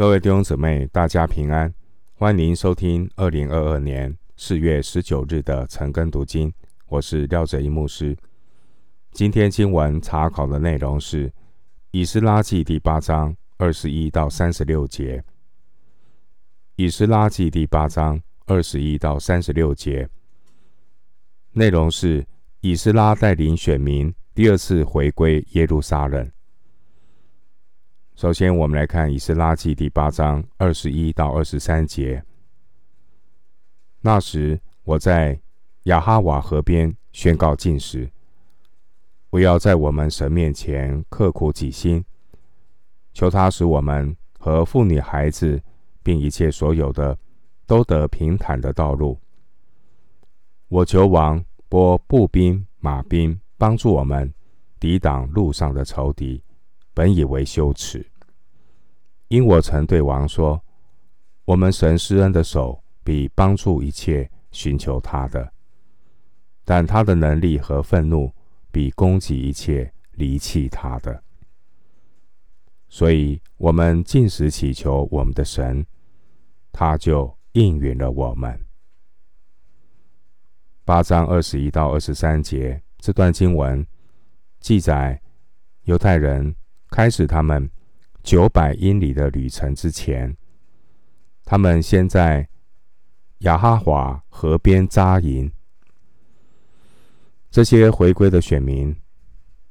各位弟兄姊妹，大家平安，欢迎收听二零二二年四月十九日的晨更读经。我是廖哲一牧师。今天经文查考的内容是《以斯拉记》第八章二十一到三十六节。《以斯拉记》第八章二十一到三十六节内容是以斯拉带领选民第二次回归耶路撒冷。首先，我们来看《以斯拉记》第八章二十一到二十三节。那时，我在亚哈瓦河边宣告禁食，不要在我们神面前刻苦己心，求他使我们和妇女孩子，并一切所有的，都得平坦的道路。我求王拨步兵、马兵，帮助我们抵挡路上的仇敌。本以为羞耻，因我曾对王说：“我们神施恩的手比帮助一切寻求他的，但他的能力和愤怒比攻击一切离弃他的。”所以，我们尽时祈求我们的神，他就应允了我们。八章二十一到二十三节这段经文记载犹太人。开始他们九百英里的旅程之前，他们先在雅哈华河边扎营。这些回归的选民，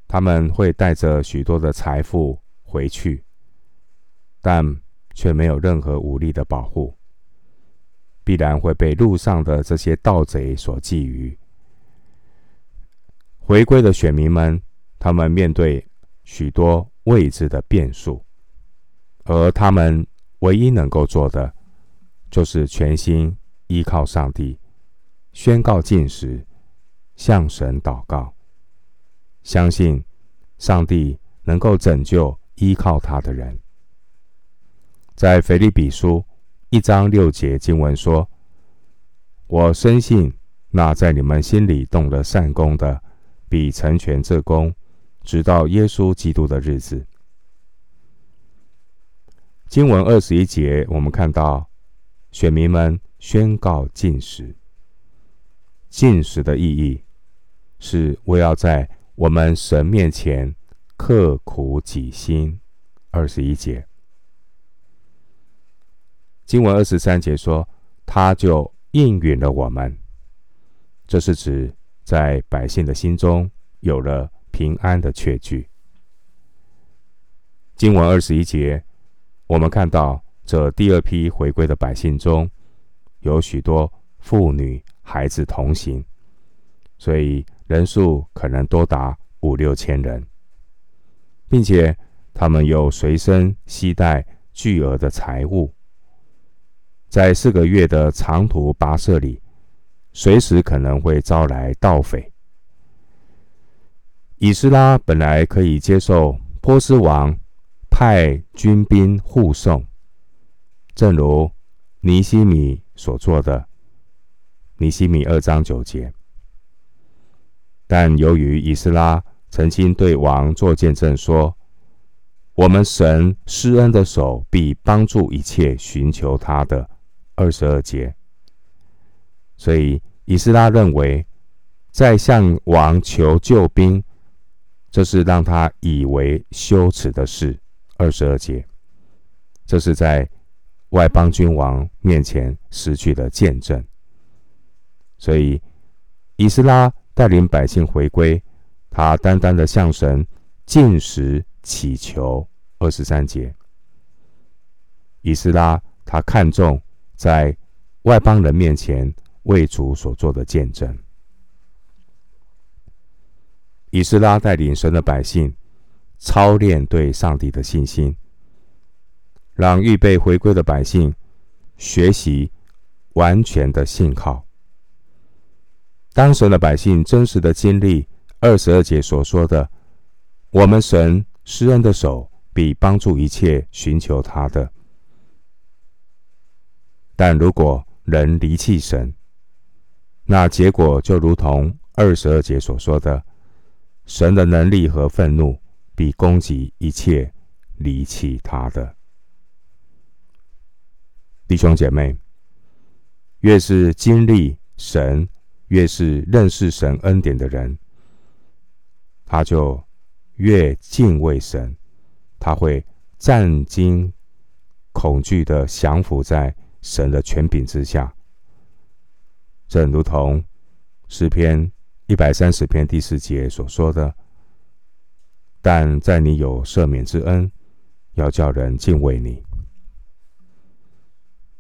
他们会带着许多的财富回去，但却没有任何武力的保护，必然会被路上的这些盗贼所觊觎。回归的选民们，他们面对许多。未知的变数，而他们唯一能够做的，就是全心依靠上帝，宣告禁食，向神祷告，相信上帝能够拯救依靠他的人。在腓立比书一章六节经文说：“我深信那在你们心里动了善工的，必成全这工。”直到耶稣基督的日子。经文二十一节，我们看到选民们宣告禁食。禁食的意义是为要在我们神面前刻苦己心。二十一节，经文二十三节说，他就应允了我们。这是指在百姓的心中有了。平安的确据。经文二十一节，我们看到这第二批回归的百姓中，有许多妇女孩子同行，所以人数可能多达五六千人，并且他们又随身携带巨额的财物，在四个月的长途跋涉里，随时可能会招来盗匪。以斯拉本来可以接受波斯王派军兵护送，正如尼西米所做的。尼西米二章九节。但由于以斯拉曾经对王做见证说：“我们神施恩的手必帮助一切寻求他的。”二十二节。所以以斯拉认为，在向王求救兵。这是让他以为羞耻的事。二十二节，这是在外邦君王面前失去了见证。所以，以斯拉带领百姓回归，他单单的向神进食祈求。二十三节，以斯拉他看重在外邦人面前为主所做的见证。以斯拉带领神的百姓操练对上帝的信心，让预备回归的百姓学习完全的信靠。当神的百姓真实的经历二十二节所说的“我们神施恩的手必帮助一切寻求他的”，但如果人离弃神，那结果就如同二十二节所说的。神的能力和愤怒必攻击一切离弃他的。弟兄姐妹，越是经历神，越是认识神恩典的人，他就越敬畏神，他会战惊恐惧的降服在神的权柄之下。正如同诗篇一百三十篇第四节所说的：“但在你有赦免之恩，要叫人敬畏你。”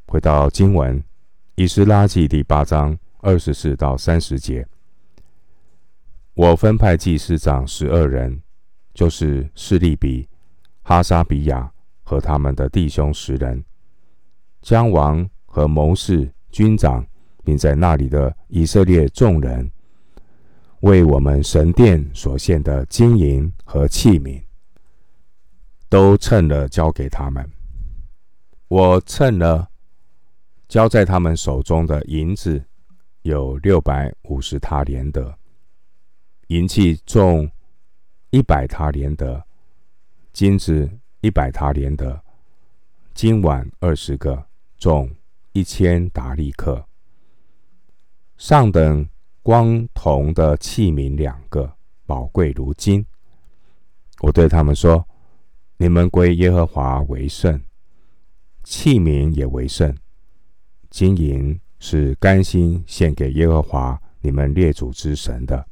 回到经文，《以斯拉记》第八章二十四到三十节，我分派祭司长十二人，就是示利比、哈沙比亚和他们的弟兄十人，将王和谋士、军长，并在那里的以色列众人，为我们神殿所献的金银和器皿，都称了交给他们。我称了。交在他们手中的银子有六百五十他连得，银器重一百他连得，金子一百他连得，金碗二十个，重一千达利克。上等光铜的器皿两个，宝贵如金。我对他们说：“你们归耶和华为圣，器皿也为圣。”金银是甘心献给耶和华你们列祖之神的。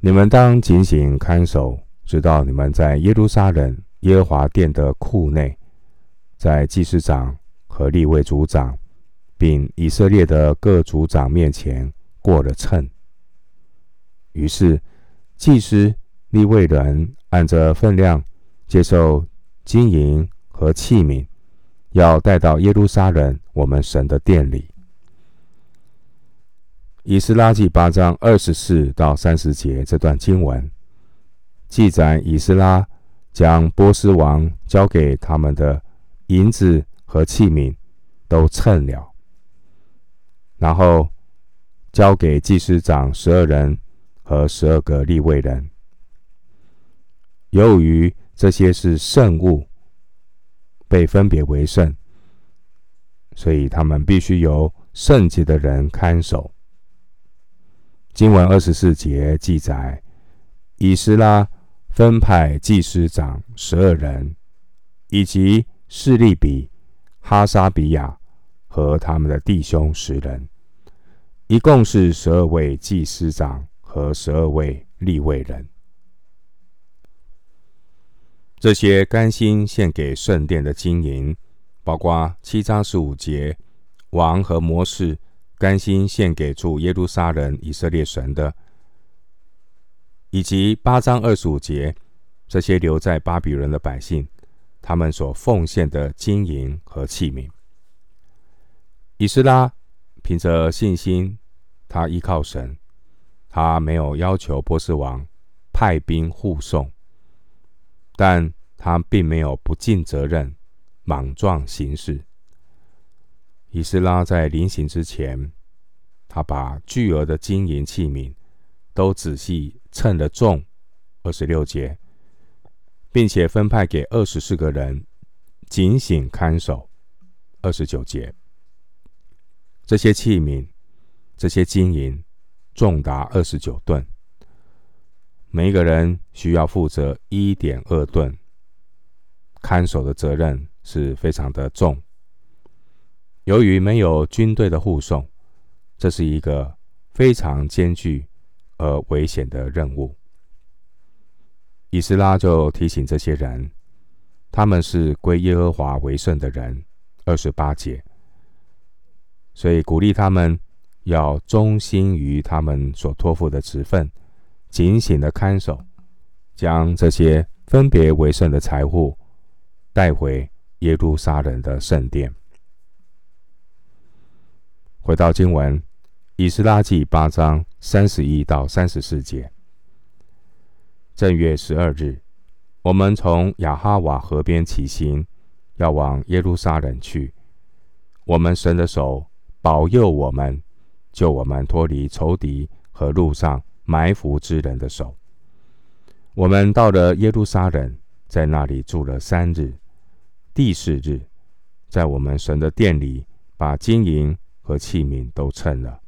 你们当警醒看守，直到你们在耶路撒冷耶和华殿的库内，在祭司长和立位族长，并以色列的各族长面前过了秤。于是祭司利未人按着分量接受金银和器皿。要带到耶路撒冷，我们神的殿里。以斯拉记八章二十四到三十节这段经文，记载以斯拉将波斯王交给他们的银子和器皿都称了，然后交给祭司长十二人和十二个利未人。由于这些是圣物。被分别为圣，所以他们必须由圣洁的人看守。经文二十四节记载，以斯拉分派祭司长十二人，以及示利比、哈沙比亚和他们的弟兄十人，一共是十二位祭司长和十二位立位人。这些甘心献给圣殿的金银，包括七章十五节，王和谋士甘心献给住耶路撒冷以色列神的，以及八章二十五节，这些留在巴比伦的百姓，他们所奉献的金银和器皿。以斯拉凭着信心，他依靠神，他没有要求波斯王派兵护送。但他并没有不尽责任、莽撞行事。以斯拉在临行之前，他把巨额的金银器皿都仔细称了重，二十六节，并且分派给二十四个人警醒看守，二十九节。这些器皿、这些金银重达二十九吨。每一个人需要负责一点二吨，看守的责任是非常的重。由于没有军队的护送，这是一个非常艰巨而危险的任务。以斯拉就提醒这些人，他们是归耶和华为圣的人，二十八节，所以鼓励他们要忠心于他们所托付的职分。警醒的看守，将这些分别为圣的财物带回耶路撒冷的圣殿。回到经文，以斯拉记八章三十一到三十四节。正月十二日，我们从雅哈瓦河边起行，要往耶路撒冷去。我们神的手保佑我们，救我们脱离仇敌和路上。埋伏之人的手。我们到了耶路撒冷，在那里住了三日。第四日，在我们神的殿里，把金银和器皿都称了，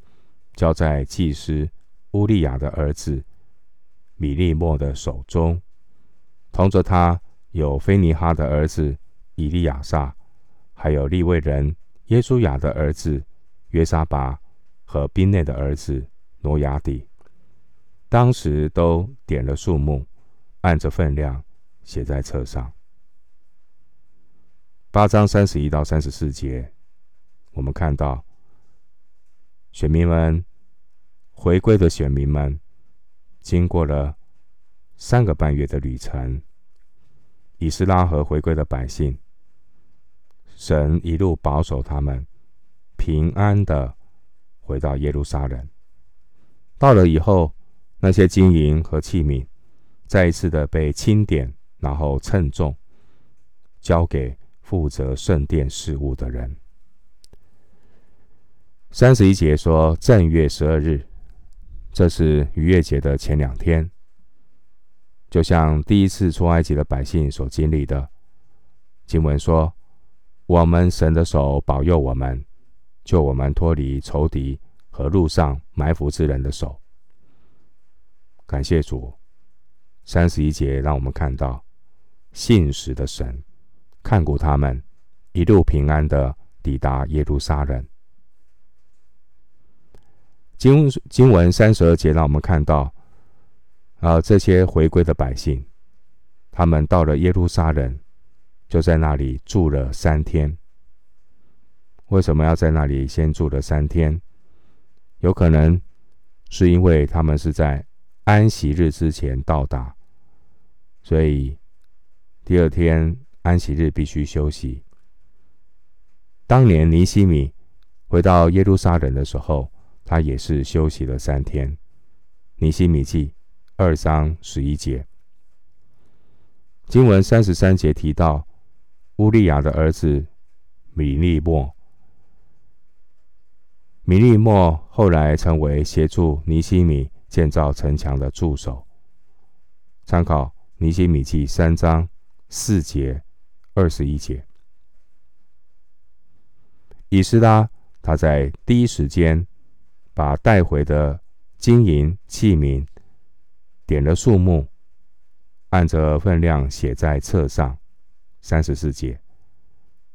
交在祭司乌利亚的儿子米利末的手中。同着他有菲尼哈的儿子以利亚撒，还有利未人耶稣雅的儿子约沙巴和宾内的儿子挪亚底。当时都点了数目，按着分量写在册上。八章三十一到三十四节，我们看到选民们回归的选民们，经过了三个半月的旅程，以斯拉和回归的百姓，神一路保守他们，平安的回到耶路撒冷。到了以后，那些金银和器皿再一次的被清点，然后称重，交给。负责圣殿事务的人。三十一节说正月十二日，这是逾越节的前两天，就像第一次出埃及的百姓所经历的。经文说：“我们神的手保佑我们，救我们脱离仇敌和路上埋伏之人的手。”感谢主。三十一节让我们看到信实的神。看顾他们一路平安的抵达耶路撒冷。经经文三十二节让我们看到，啊，这些回归的百姓，他们到了耶路撒冷，就在那里住了三天。为什么要在那里先住了三天？有可能是因为他们是在安息日之前到达，所以第二天。安息日必须休息。当年尼西米回到耶路撒冷的时候，他也是休息了三天。尼西米记二章十一节，经文三十三节提到乌利亚的儿子米利末。米利末后来成为协助尼西米建造城墙的助手。参考尼西米记三章四节。二十一节，以斯拉他在第一时间把带回的金银器皿点了数目，按着分量写在册上。三十四节，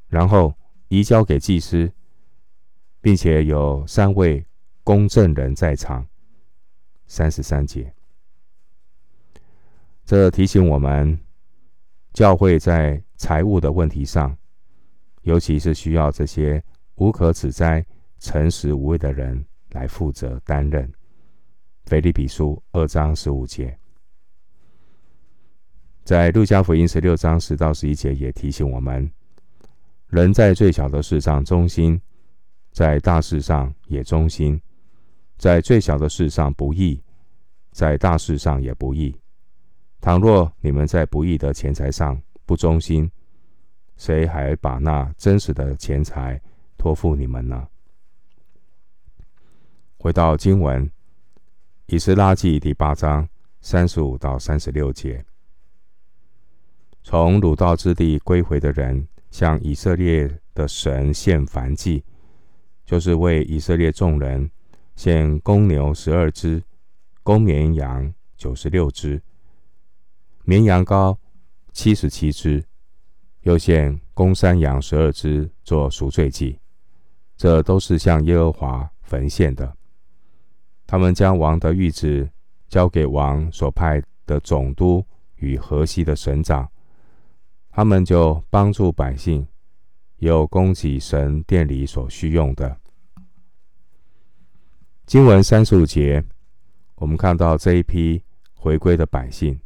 然后移交给祭司，并且有三位公证人在场。三十三节，这提醒我们，教会在。财务的问题上，尤其是需要这些无可指摘、诚实无畏的人来负责担任。腓立比书二章十五节，在路加福音十六章十到十一节也提醒我们：人在最小的事上忠心，在大事上也忠心；在最小的事上不义，在大事上也不义。倘若你们在不义的钱财上，不忠心，谁还把那真实的钱财托付你们呢？回到经文，《以斯拉记》第八章三十五到三十六节：从掳到之地归回的人，向以色列的神献燔祭，就是为以色列众人献公牛十二只，公绵羊九十六只，绵羊羔。七十七只，又献公山羊十二只做赎罪祭，这都是向耶和华焚献的。他们将王的谕旨交给王所派的总督与河西的省长，他们就帮助百姓，有供给神殿里所需用的。经文三十五节，我们看到这一批回归的百姓。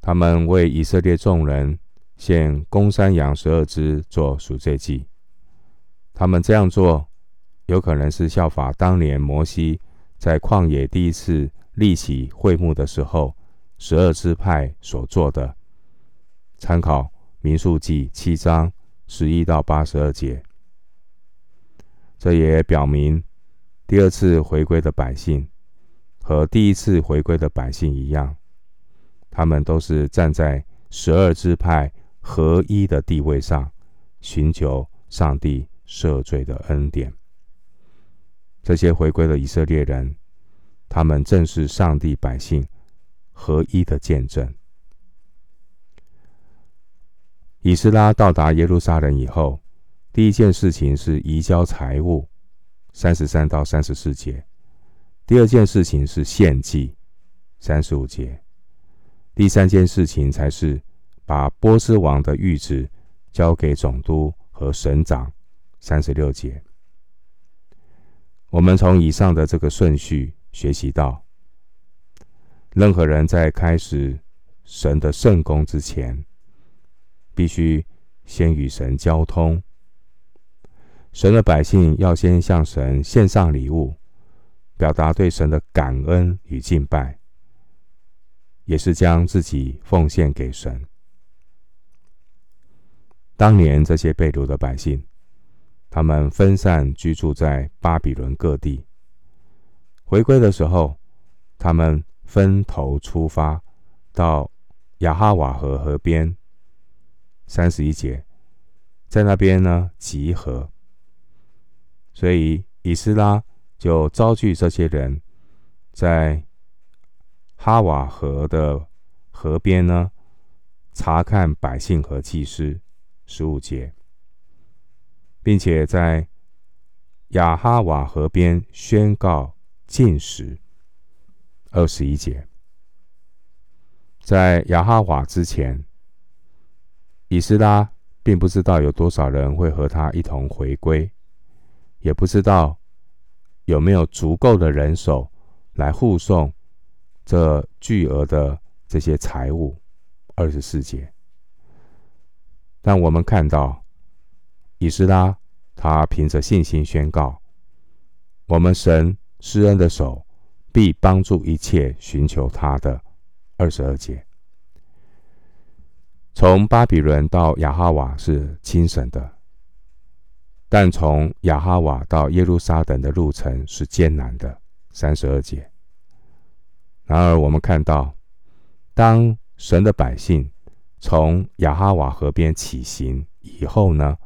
他们为以色列众人献公山羊十二只做赎罪祭。他们这样做，有可能是效法当年摩西在旷野第一次立起会幕的时候，十二支派所做的。参考民数记七章十一到八十二节。这也表明，第二次回归的百姓和第一次回归的百姓一样。他们都是站在十二支派合一的地位上，寻求上帝赦罪的恩典。这些回归的以色列人，他们正是上帝百姓合一的见证。以斯拉到达耶路撒冷以后，第一件事情是移交财物，三十三到三十四节；第二件事情是献祭，三十五节；第三件事情才是把波斯王的谕旨交给总督和省长，三十六节。我们从以上的这个顺序学习到，任何人在开始神的圣工之前，必须先与神交通。神的百姓要先向神献上礼物，表达对神的感恩与敬拜，也是将自己奉献给神。当年这些被掳的百姓，他们分散居住在巴比伦各地。回归的时候，他们分头出发，到亚哈瓦河河边。三十一节，在那边呢集合。所以以斯拉就召聚这些人，在哈瓦河的河边呢，查看百姓和祭司。十五节，并且在亚哈瓦河边宣告禁食。二十一节，在亚哈瓦之前，以斯拉并不知道有多少人会和他一同回归。也不知道有没有足够的人手来护送这巨额的这些财物。二十四节，但我们看到以斯拉，他凭着信心宣告：我们神施恩的手必帮助一切寻求他的。二十二节，从巴比伦到亚哈瓦是轻省的。但从亚哈瓦到耶路撒冷的路程是艰难的，三十二节。然而，我们看到，当神的百姓从亚哈瓦河边起行以后呢，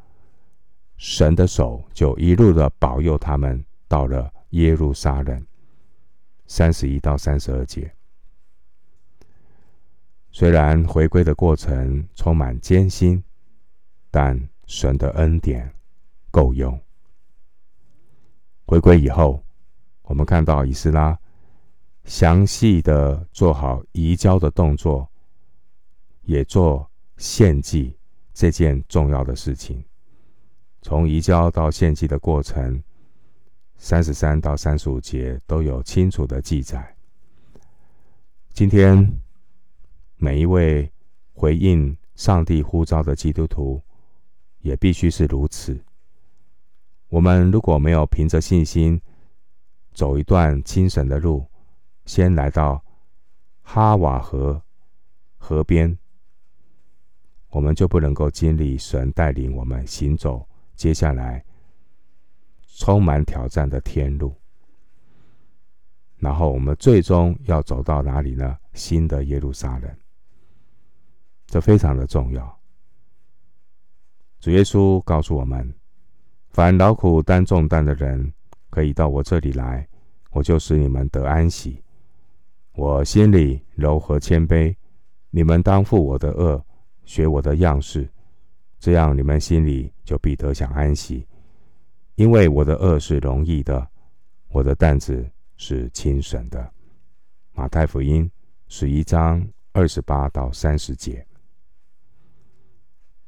神的手就一路的保佑他们到了耶路撒冷，三十一到三十二节。虽然回归的过程充满艰辛，但神的恩典。够用。回归以后，我们看到以斯拉详细的做好移交的动作，也做献祭这件重要的事情。从移交到献祭的过程，三十三到三十五节都有清楚的记载。今天每一位回应上帝呼召的基督徒，也必须是如此。我们如果没有凭着信心走一段精神的路，先来到哈瓦河河边，我们就不能够经历神带领我们行走接下来充满挑战的天路。然后我们最终要走到哪里呢？新的耶路撒冷，这非常的重要。主耶稣告诉我们。凡劳苦担重担的人，可以到我这里来，我就使你们得安息。我心里柔和谦卑，你们当负我的轭，学我的样式，这样你们心里就必得享安息。因为我的轭是容易的，我的担子是轻省的。马太福音十一章二十八到三十节。